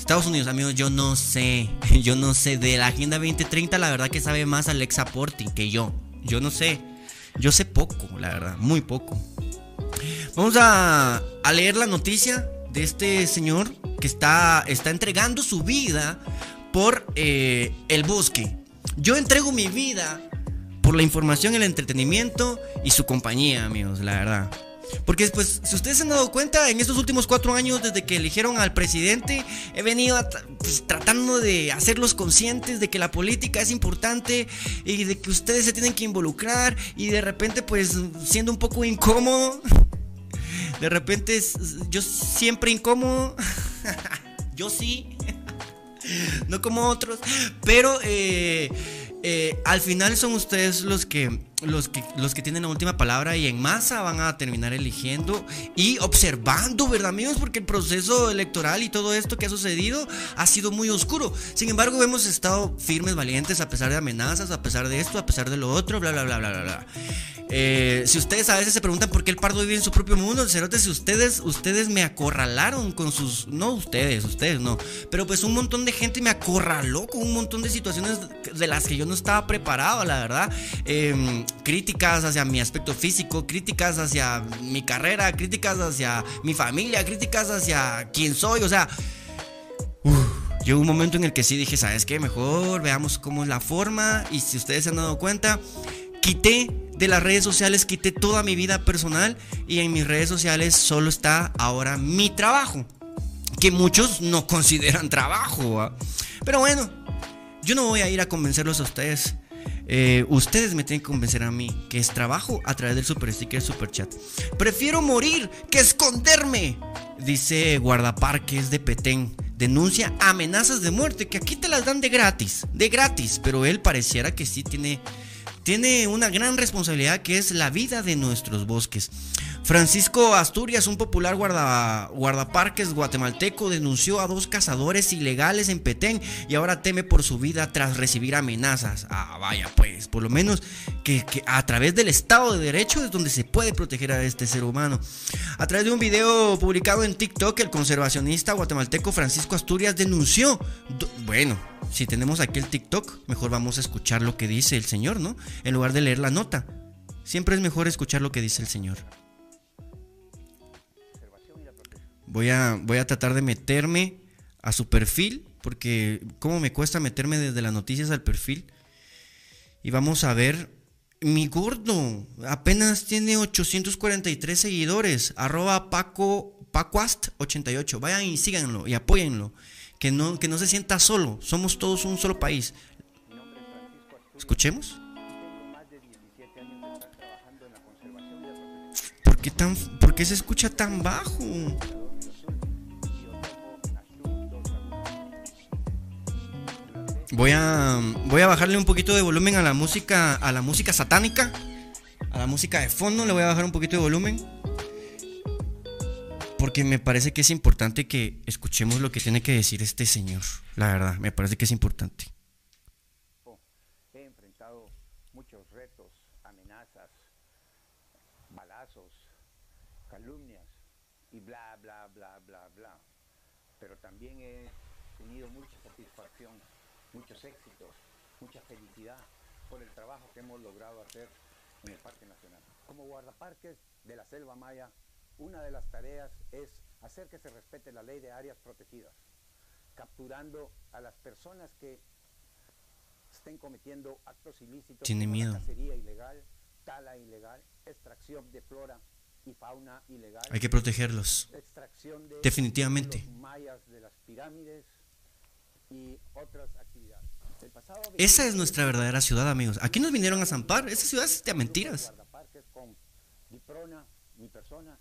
Estados Unidos, amigos, yo no sé, yo no sé de la Agenda 2030, la verdad que sabe más Alexa Porti que yo. Yo no sé, yo sé poco, la verdad, muy poco. Vamos a, a leer la noticia de este señor que está, está entregando su vida por eh, el bosque. Yo entrego mi vida por la información, el entretenimiento y su compañía, amigos, la verdad. Porque pues, si ustedes se han dado cuenta, en estos últimos cuatro años, desde que eligieron al presidente, he venido pues, tratando de hacerlos conscientes de que la política es importante y de que ustedes se tienen que involucrar y de repente, pues, siendo un poco incómodo, de repente yo siempre incómodo, yo sí, no como otros, pero eh, eh, al final son ustedes los que, los, que, los que tienen la última palabra y en masa van a terminar eligiendo y observando, ¿verdad amigos? Porque el proceso electoral y todo esto que ha sucedido ha sido muy oscuro. Sin embargo, hemos estado firmes, valientes, a pesar de amenazas, a pesar de esto, a pesar de lo otro, bla, bla, bla, bla, bla, bla. Eh, si ustedes a veces se preguntan por qué el pardo vive en su propio mundo, cerote, si ustedes, ustedes me acorralaron con sus, no ustedes, ustedes no, pero pues un montón de gente me acorraló con un montón de situaciones de las que yo no estaba preparado, la verdad. Eh, críticas hacia mi aspecto físico, críticas hacia mi carrera, críticas hacia mi familia, críticas hacia quién soy, o sea, uf, llegó un momento en el que sí dije, ¿sabes qué? Mejor veamos cómo es la forma y si ustedes se han dado cuenta, quité de las redes sociales, quité toda mi vida personal y en mis redes sociales solo está ahora mi trabajo, que muchos no consideran trabajo. Pero bueno, yo no voy a ir a convencerlos a ustedes. Eh, ustedes me tienen que convencer a mí que es trabajo a través del super sticker super chat. Prefiero morir que esconderme, dice guardaparques de Petén. Denuncia amenazas de muerte que aquí te las dan de gratis, de gratis, pero él pareciera que sí tiene tiene una gran responsabilidad que es la vida de nuestros bosques. Francisco Asturias, un popular guarda, guardaparques guatemalteco, denunció a dos cazadores ilegales en Petén y ahora teme por su vida tras recibir amenazas. Ah, vaya, pues, por lo menos que, que a través del Estado de Derecho es donde se puede proteger a este ser humano. A través de un video publicado en TikTok, el conservacionista guatemalteco Francisco Asturias denunció, bueno, si tenemos aquí el TikTok, mejor vamos a escuchar lo que dice el señor, ¿no? En lugar de leer la nota. Siempre es mejor escuchar lo que dice el señor. Voy a, voy a tratar de meterme a su perfil, porque cómo me cuesta meterme desde las noticias al perfil. Y vamos a ver, mi gordo apenas tiene 843 seguidores, arroba Paco, Pacoast88. Vayan y síganlo y apóyenlo. Que no, que no se sienta solo, somos todos un solo país. Escuchemos. ¿Por qué, tan, ¿Por qué se escucha tan bajo? Voy a, voy a bajarle un poquito de volumen a la música, a la música satánica, a la música de fondo. Le voy a bajar un poquito de volumen. Porque me parece que es importante que escuchemos lo que tiene que decir este señor. La verdad, me parece que es importante.
He enfrentado muchos retos, amenazas, balazos, calumnias y bla, bla, bla, bla, bla. Pero también he tenido mucha satisfacción muchos éxitos, mucha felicidad por el trabajo que hemos logrado hacer en el Parque Nacional. Como guardaparques de la Selva Maya, una de las tareas es hacer que se respete la ley de áreas protegidas, capturando a las personas que estén cometiendo actos ilícitos
Tiene
como
miedo.
la cacería ilegal, tala ilegal, extracción de flora y fauna ilegal.
Hay que protegerlos.
extracción de
Definitivamente.
los mayas de las pirámides y otras actividades. El pasado
Esa es nuestra verdadera ciudad, amigos. Aquí nos vinieron a zampar. Esa ciudad es de mentiras.
con Diprona, mi persona,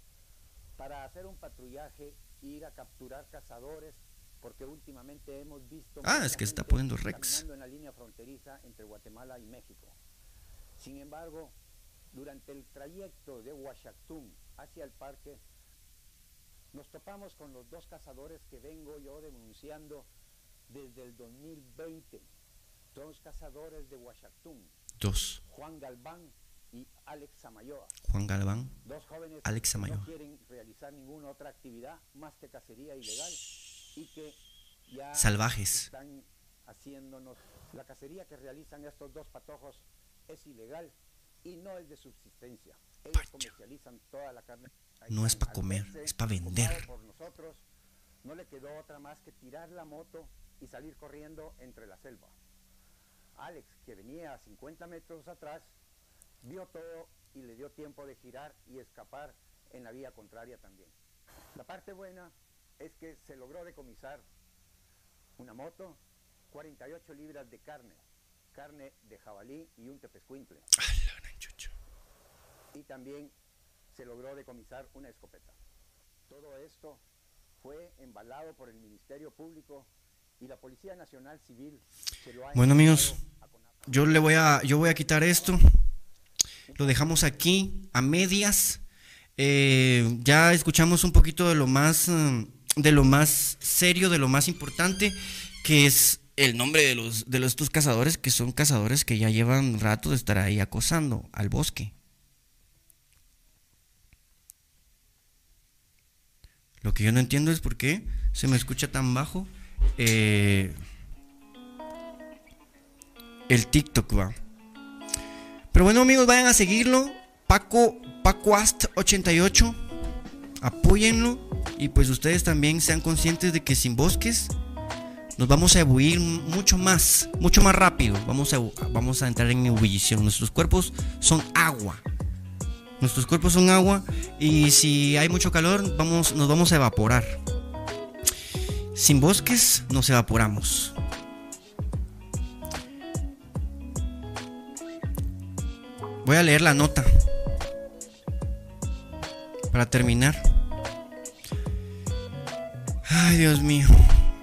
para hacer un patrullaje, ir a capturar cazadores, porque últimamente hemos visto
Ah, es que está poniendo Rex.
en la línea fronteriza entre Guatemala y México. Sin embargo, durante el trayecto de Huachactum hacia el parque, nos topamos con los dos cazadores que vengo yo denunciando desde el 2020. Dos cazadores de Huachactum,
Dos.
Juan Galván y Alex Samayoa.
Juan Galván.
Dos jóvenes
Alex Samayoa.
no quieren realizar ninguna otra actividad más que cacería ilegal y que ya
Salvajes.
están haciéndonos. La cacería que realizan estos dos patojos es ilegal y no es de subsistencia. Ellos
Pacha.
comercializan toda la carne.
No es pa'
Al
comer, es pa'
ocupado
vender.
Por nosotros no le quedó otra más que tirar la moto y salir corriendo entre la selva. Alex, que venía a 50 metros atrás, vio todo y le dio tiempo de girar y escapar en la vía contraria también. La parte buena es que se logró decomisar una moto, 48 libras de carne, carne de jabalí y un tepescuintle. Y también se logró decomisar una escopeta. Todo esto fue embalado por el Ministerio Público y la Policía Nacional Civil. se lo ha
Bueno, amigos, yo le voy a, yo voy a quitar esto. Lo dejamos aquí a medias. Eh, ya escuchamos un poquito de lo más, mm, de lo más serio, de lo más importante, que es el nombre de los, de los estos cazadores, que son cazadores que ya llevan rato de estar ahí acosando al bosque. Lo que yo no entiendo es por qué se me escucha tan bajo. Eh, el TikTok va. Pero bueno amigos, vayan a seguirlo. Paco, PacoAst88. Apóyenlo. Y pues ustedes también sean conscientes de que sin bosques nos vamos a ebullir mucho más, mucho más rápido. Vamos a, vamos a entrar en ebullición. Nuestros cuerpos son agua. Nuestros cuerpos son agua y si hay mucho calor, vamos, nos vamos a evaporar. Sin bosques nos evaporamos. Voy a leer la nota. Para terminar. Ay, Dios mío.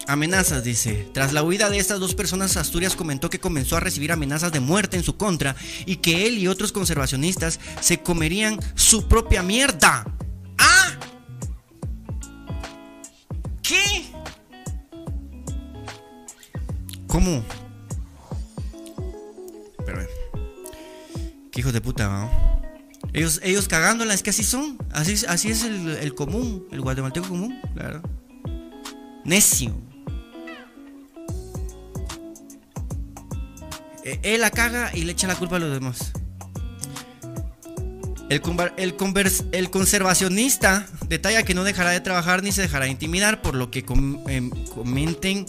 Amenazas, dice. Tras la huida de estas dos personas, Asturias comentó que comenzó a recibir amenazas de muerte en su contra y que él y otros conservacionistas se comerían su propia mierda. ¿Cómo? Pero, qué hijos de puta, ¿no? Ellos, ellos cagándola, es que así son. Así, así es el, común, el guatemalteco común, claro. Necio. Eh, Él la caga y le echa la culpa a los demás. El, el el conservacionista detalla que no dejará de trabajar ni se dejará de intimidar por lo que em, comenten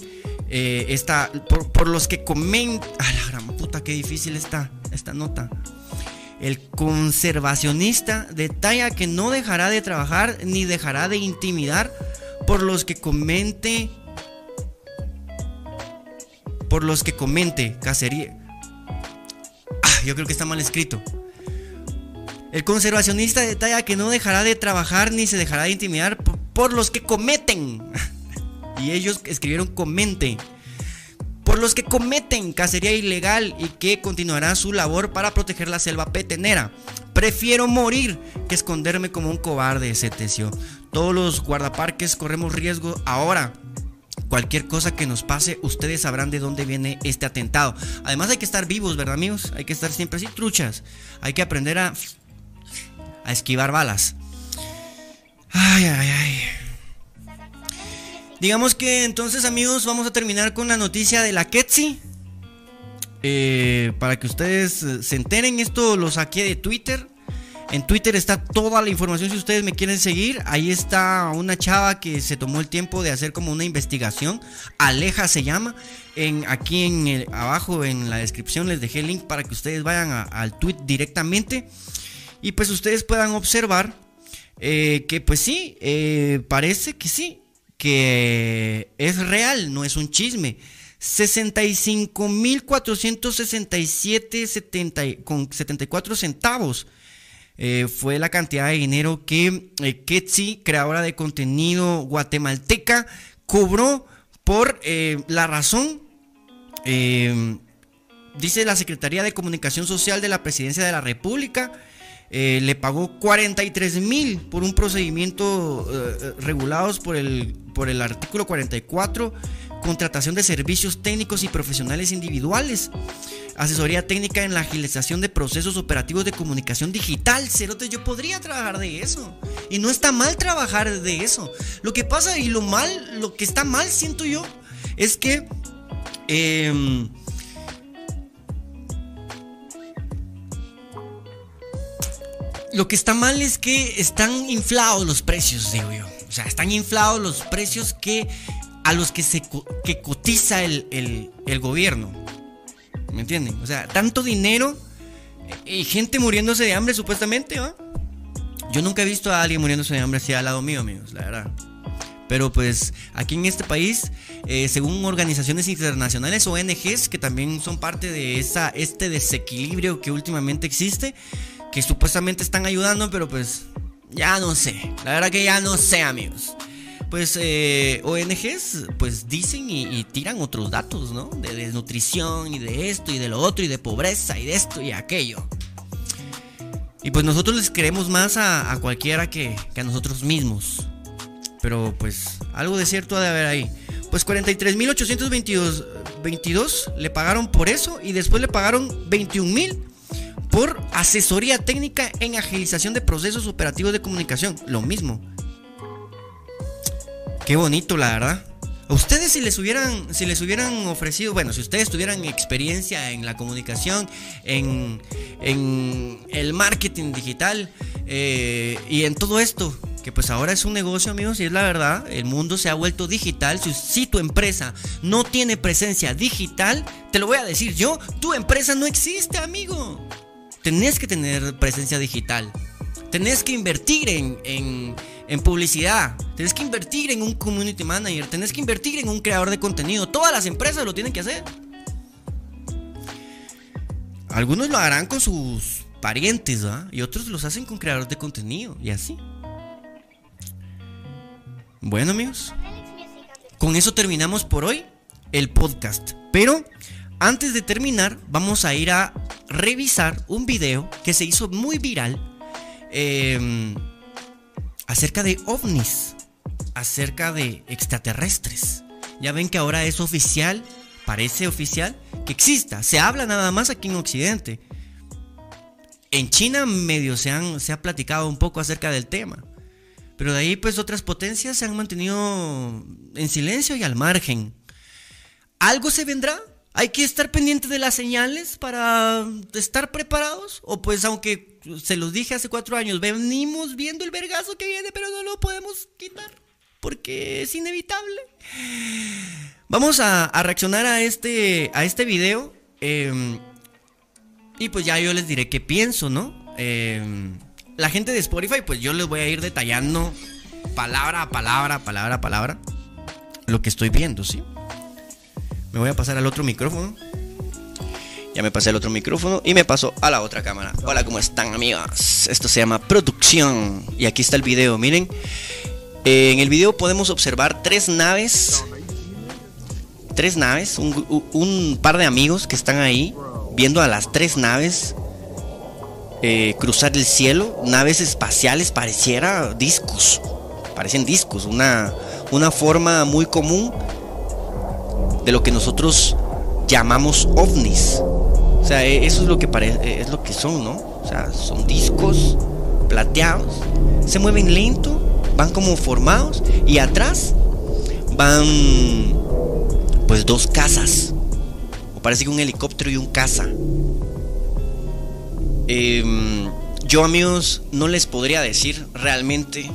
eh, esta, por, los que comentan. A la gran puta, qué difícil está esta nota. El conservacionista detalla que no dejará de trabajar ni dejará de intimidar por los que comente. Por los que comente cacería. Ah, yo creo que está mal escrito. El conservacionista detalla que no dejará de trabajar ni se dejará de intimidar por los que cometen. y ellos escribieron comente. Por los que cometen cacería ilegal y que continuará su labor para proteger la selva petenera. Prefiero morir que esconderme como un cobarde, sentenció. Todos los guardaparques corremos riesgo ahora. Cualquier cosa que nos pase, ustedes sabrán de dónde viene este atentado. Además hay que estar vivos, ¿verdad amigos? Hay que estar siempre así truchas. Hay que aprender a, a esquivar balas. Ay, ay, ay. Digamos que entonces amigos vamos a terminar con la noticia de la Ketsi. Eh, para que ustedes eh, se enteren, esto lo saqué de Twitter. En Twitter está toda la información si ustedes me quieren seguir. Ahí está una chava que se tomó el tiempo de hacer como una investigación. Aleja se llama. En, aquí en el- abajo en la descripción les dejé el link para que ustedes vayan al tweet directamente. Y pues ustedes puedan observar eh, que pues sí, parece que sí, que es real, no es un chisme. 65.467 70 y- con 74 centavos. eh, fue la cantidad de dinero que eh, Ketsi, creadora de contenido guatemalteca, cobró por eh, la razón, eh, dice la Secretaría de Comunicación Social de la Presidencia de la República, le pagó 43 mil por un procedimiento regulados por el, por el artículo 44, contratación de servicios técnicos y profesionales individuales, asesoría técnica en la agilización de procesos operativos de comunicación digital. Cerote, yo podría trabajar de eso. Y no está mal trabajar de eso. Lo que pasa y lo mal, lo que está mal, siento yo, es que... em, Lo que está mal es que están inflados los precios, digo yo. O sea, están inflados los precios que a los que se que cotiza el, el- gobierno. ¿Me entienden? O sea, tanto dinero y gente muriéndose de hambre supuestamente, ¿va? Yo nunca he visto a alguien muriéndose de hambre así al lado mío, amigos, la verdad. Pero pues aquí en este país, eh, según organizaciones internacionales, ONGs, que también son parte de esa, este desequilibrio que últimamente existe, que supuestamente están ayudando, pero pues ya no sé. La verdad que ya no sé, amigos. Pues eh, ONGs pues dicen y, tiran otros datos, ¿no? De desnutrición y de esto y de lo otro y de pobreza y de esto y aquello. Y pues nosotros les queremos más a, a cualquiera que, que a nosotros mismos. Pero pues algo de cierto ha de haber ahí. Pues 43.822 22 le pagaron por eso y después le pagaron 21.000 por asesoría técnica en agilización de procesos operativos de comunicación. Lo mismo. Qué bonito, la verdad. A ustedes si les hubieran, si les hubieran ofrecido, bueno, si ustedes tuvieran experiencia en la comunicación, en, en el marketing digital eh, y en todo esto, que pues ahora es un negocio, amigos, y es la verdad, el mundo se ha vuelto digital. Si, si tu empresa no tiene presencia digital, te lo voy a decir yo, tu empresa no existe, amigo. Tenés que tener presencia digital. Tenés que invertir en, en, publicidad. Tenés que invertir en un community manager. Tenés que invertir en un creador de contenido. Todas las empresas lo tienen que hacer. Algunos lo harán con sus parientes, ¿va? Y otros los hacen con creadores de contenido. Y así. Bueno, amigos. con eso terminamos por hoy el podcast. Pero antes de terminar, vamos a ir a revisar un video que se hizo muy viral em, acerca de ovnis, acerca de extraterrestres. Ya ven que ahora es oficial, parece oficial, que exista. Se habla nada más aquí en Occidente. En China medio se, han, se ha platicado un poco acerca del tema. Pero de ahí pues otras potencias se han mantenido en silencio y al margen. ¿Algo se vendrá? ¿Hay que estar pendiente de las señales para estar preparados? O pues aunque se los dije hace cuatro años, venimos viendo el vergazo que viene, pero no lo podemos quitar porque es inevitable. Vamos a, reaccionar a este, a este video. Em, y pues ya yo les diré qué pienso, ¿no? Em, la gente de Spotify, pues yo les voy a ir detallando palabra a palabra, palabra a palabra, lo que estoy viendo, ¿sí? Me voy a pasar al otro micrófono. Ya me pasé al otro micrófono y me paso a la otra cámara. Hola, ¿cómo están, amigos? Esto se llama producción. Y aquí está el video, miren. Eh, en el video podemos observar tres naves. Tres naves, un, par de amigos que están ahí viendo a las tres naves eh, cruzar el cielo. Naves espaciales, pareciera discos. Parecen discos, una, una forma muy común de lo que nosotros llamamos ovnis. O sea, e, eso es lo que parece, es lo que son, ¿no? O sea, son discos plateados, se mueven lento van como formados y atrás van pues dos casas. O parece que un helicóptero y un caza. Em, yo amigos no les podría decir realmente.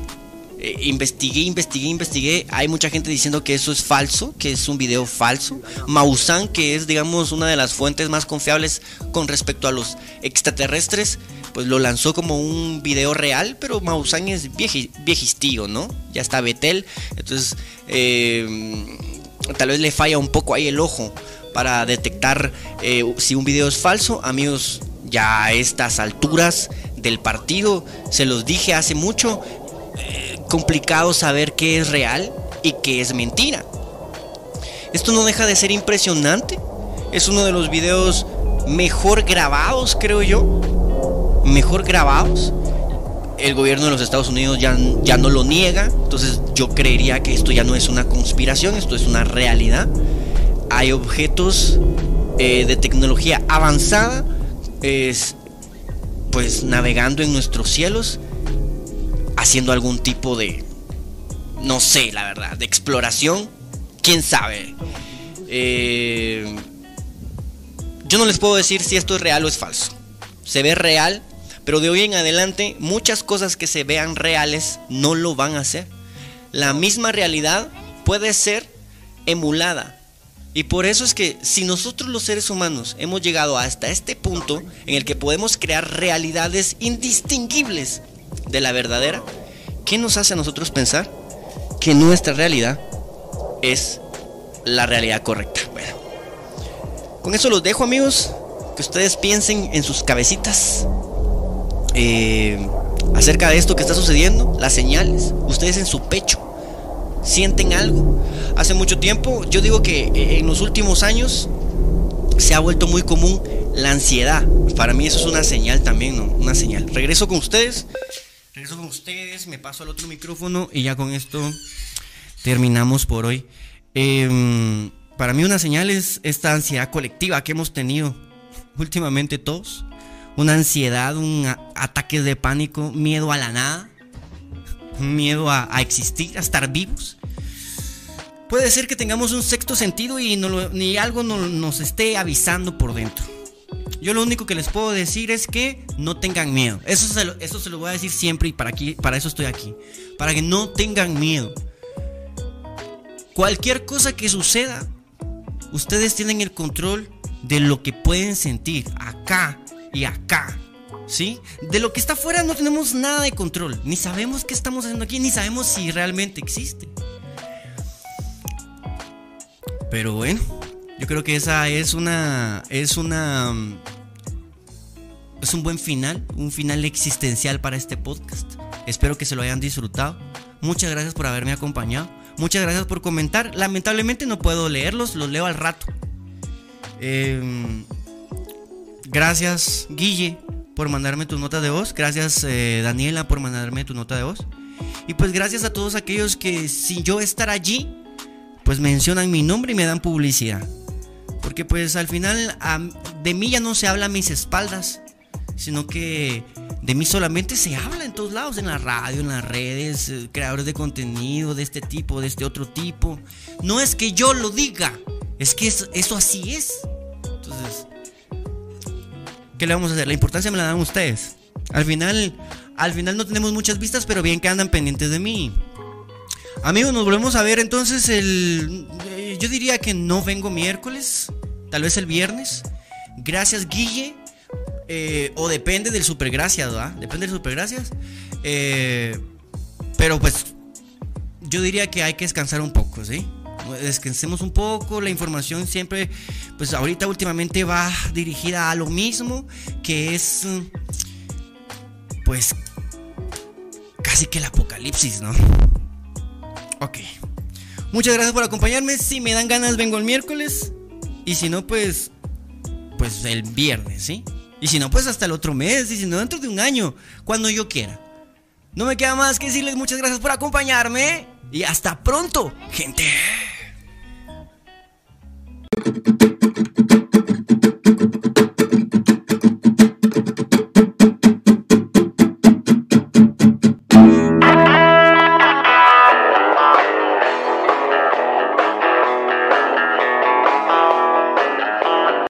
Eh, investigué, investigué, investigué. Hay mucha gente diciendo que eso es falso, que es un video falso. Maussan, que es digamos una de las fuentes más confiables con respecto a los extraterrestres, pues lo lanzó como un video real, pero Maussan es viejistío, ¿no? Ya está Betel, entonces eh, tal vez le falla un poco ahí el ojo para detectar eh, si un video es falso. Amigos, ya a estas alturas del partido, se los dije hace mucho, complicado saber qué es real y qué es mentira. Esto no deja de ser impresionante. Es uno de los videos mejor grabados, creo yo mejor grabados. El gobierno de los Estados Unidos ya, ya no lo niega. Entonces yo creería que esto ya no es una conspiración, esto es una realidad. Hay objetos eh, de tecnología avanzada, es, pues navegando en nuestros cielos, haciendo algún tipo de, no sé, la verdad, de exploración. ¿Quién sabe? Eh, yo no les puedo decir si esto es real o es falso. Se ve real, pero de hoy en adelante muchas cosas que se vean reales no lo van a hacer. La misma realidad puede ser emulada. Y por eso es que si nosotros los seres humanos hemos llegado hasta este punto en el que podemos crear realidades indistinguibles de la verdadera, ¿qué nos hace a nosotros pensar que nuestra realidad es la realidad correcta? Bueno, con eso los dejo amigos, que ustedes piensen en sus cabecitas eh, acerca de esto que está sucediendo, las señales, ustedes en su pecho sienten algo. Hace mucho tiempo, yo digo que eh, en los últimos años se ha vuelto muy común la ansiedad. Para mí eso es una señal también, ¿no? Una señal. Regreso con ustedes. Regreso con ustedes, me paso al otro micrófono y ya con esto terminamos por hoy. Em, para mí una señal es esta ansiedad colectiva que hemos tenido últimamente todos una ansiedad, un ataque de pánico, miedo a la nada, miedo a, existir, a estar vivos. Puede ser que tengamos un sexto sentido y ni algo nos esté avisando por dentro. Yo lo único que les puedo decir es que no tengan miedo. Eso se lo, eso se lo voy a decir siempre y para, aquí, para eso estoy aquí. Para que no tengan miedo. Cualquier cosa que suceda, ustedes tienen el control de lo que pueden sentir acá y acá. ¿Sí? De lo que está afuera no tenemos nada de control. Ni sabemos qué estamos haciendo aquí, ni sabemos si realmente existe. Pero bueno, yo creo que esa es una. Es una. Es un buen final, un final existencial para este podcast. Espero que se lo hayan disfrutado. Muchas gracias por haberme acompañado. Muchas gracias por comentar. Lamentablemente no puedo leerlos, los leo al rato. Em, gracias, Guille, por mandarme tu nota de voz. Gracias, eh, Daniela, por mandarme tu nota de voz. Y pues gracias a todos aquellos que sin yo estar allí, pues mencionan mi nombre y me dan publicidad. Porque pues al final de mí ya no se habla a mis espaldas, sino que de mí solamente se habla en todos lados, en la radio, en las redes, eh, creadores de contenido de este tipo, de este otro tipo. No es que yo lo diga, es que eso, así es. Entonces, ¿qué le vamos a hacer? La importancia me la dan ustedes. Al final, al final no tenemos muchas vistas, pero bien que andan pendientes de mí. Amigos, nos volvemos a ver entonces el... Eh, yo diría que no vengo miércoles, tal vez el viernes. Gracias Guille. Eh, o depende del supergracias, ¿verdad? Depende del supergracias. Eh, pero pues yo diría que hay que descansar un poco, ¿sí? Descansemos un poco, la información siempre, pues ahorita últimamente va dirigida a lo mismo, que es, pues, casi que el apocalipsis, ¿no? Ok. Muchas gracias por acompañarme. Si me dan ganas, vengo el miércoles. Y si no, pues. Pues el viernes, ¿sí? Y si no, pues hasta el otro mes. Y si no, dentro de un año. Cuando yo quiera. No me queda más que decirles muchas gracias por acompañarme. Y hasta pronto, gente.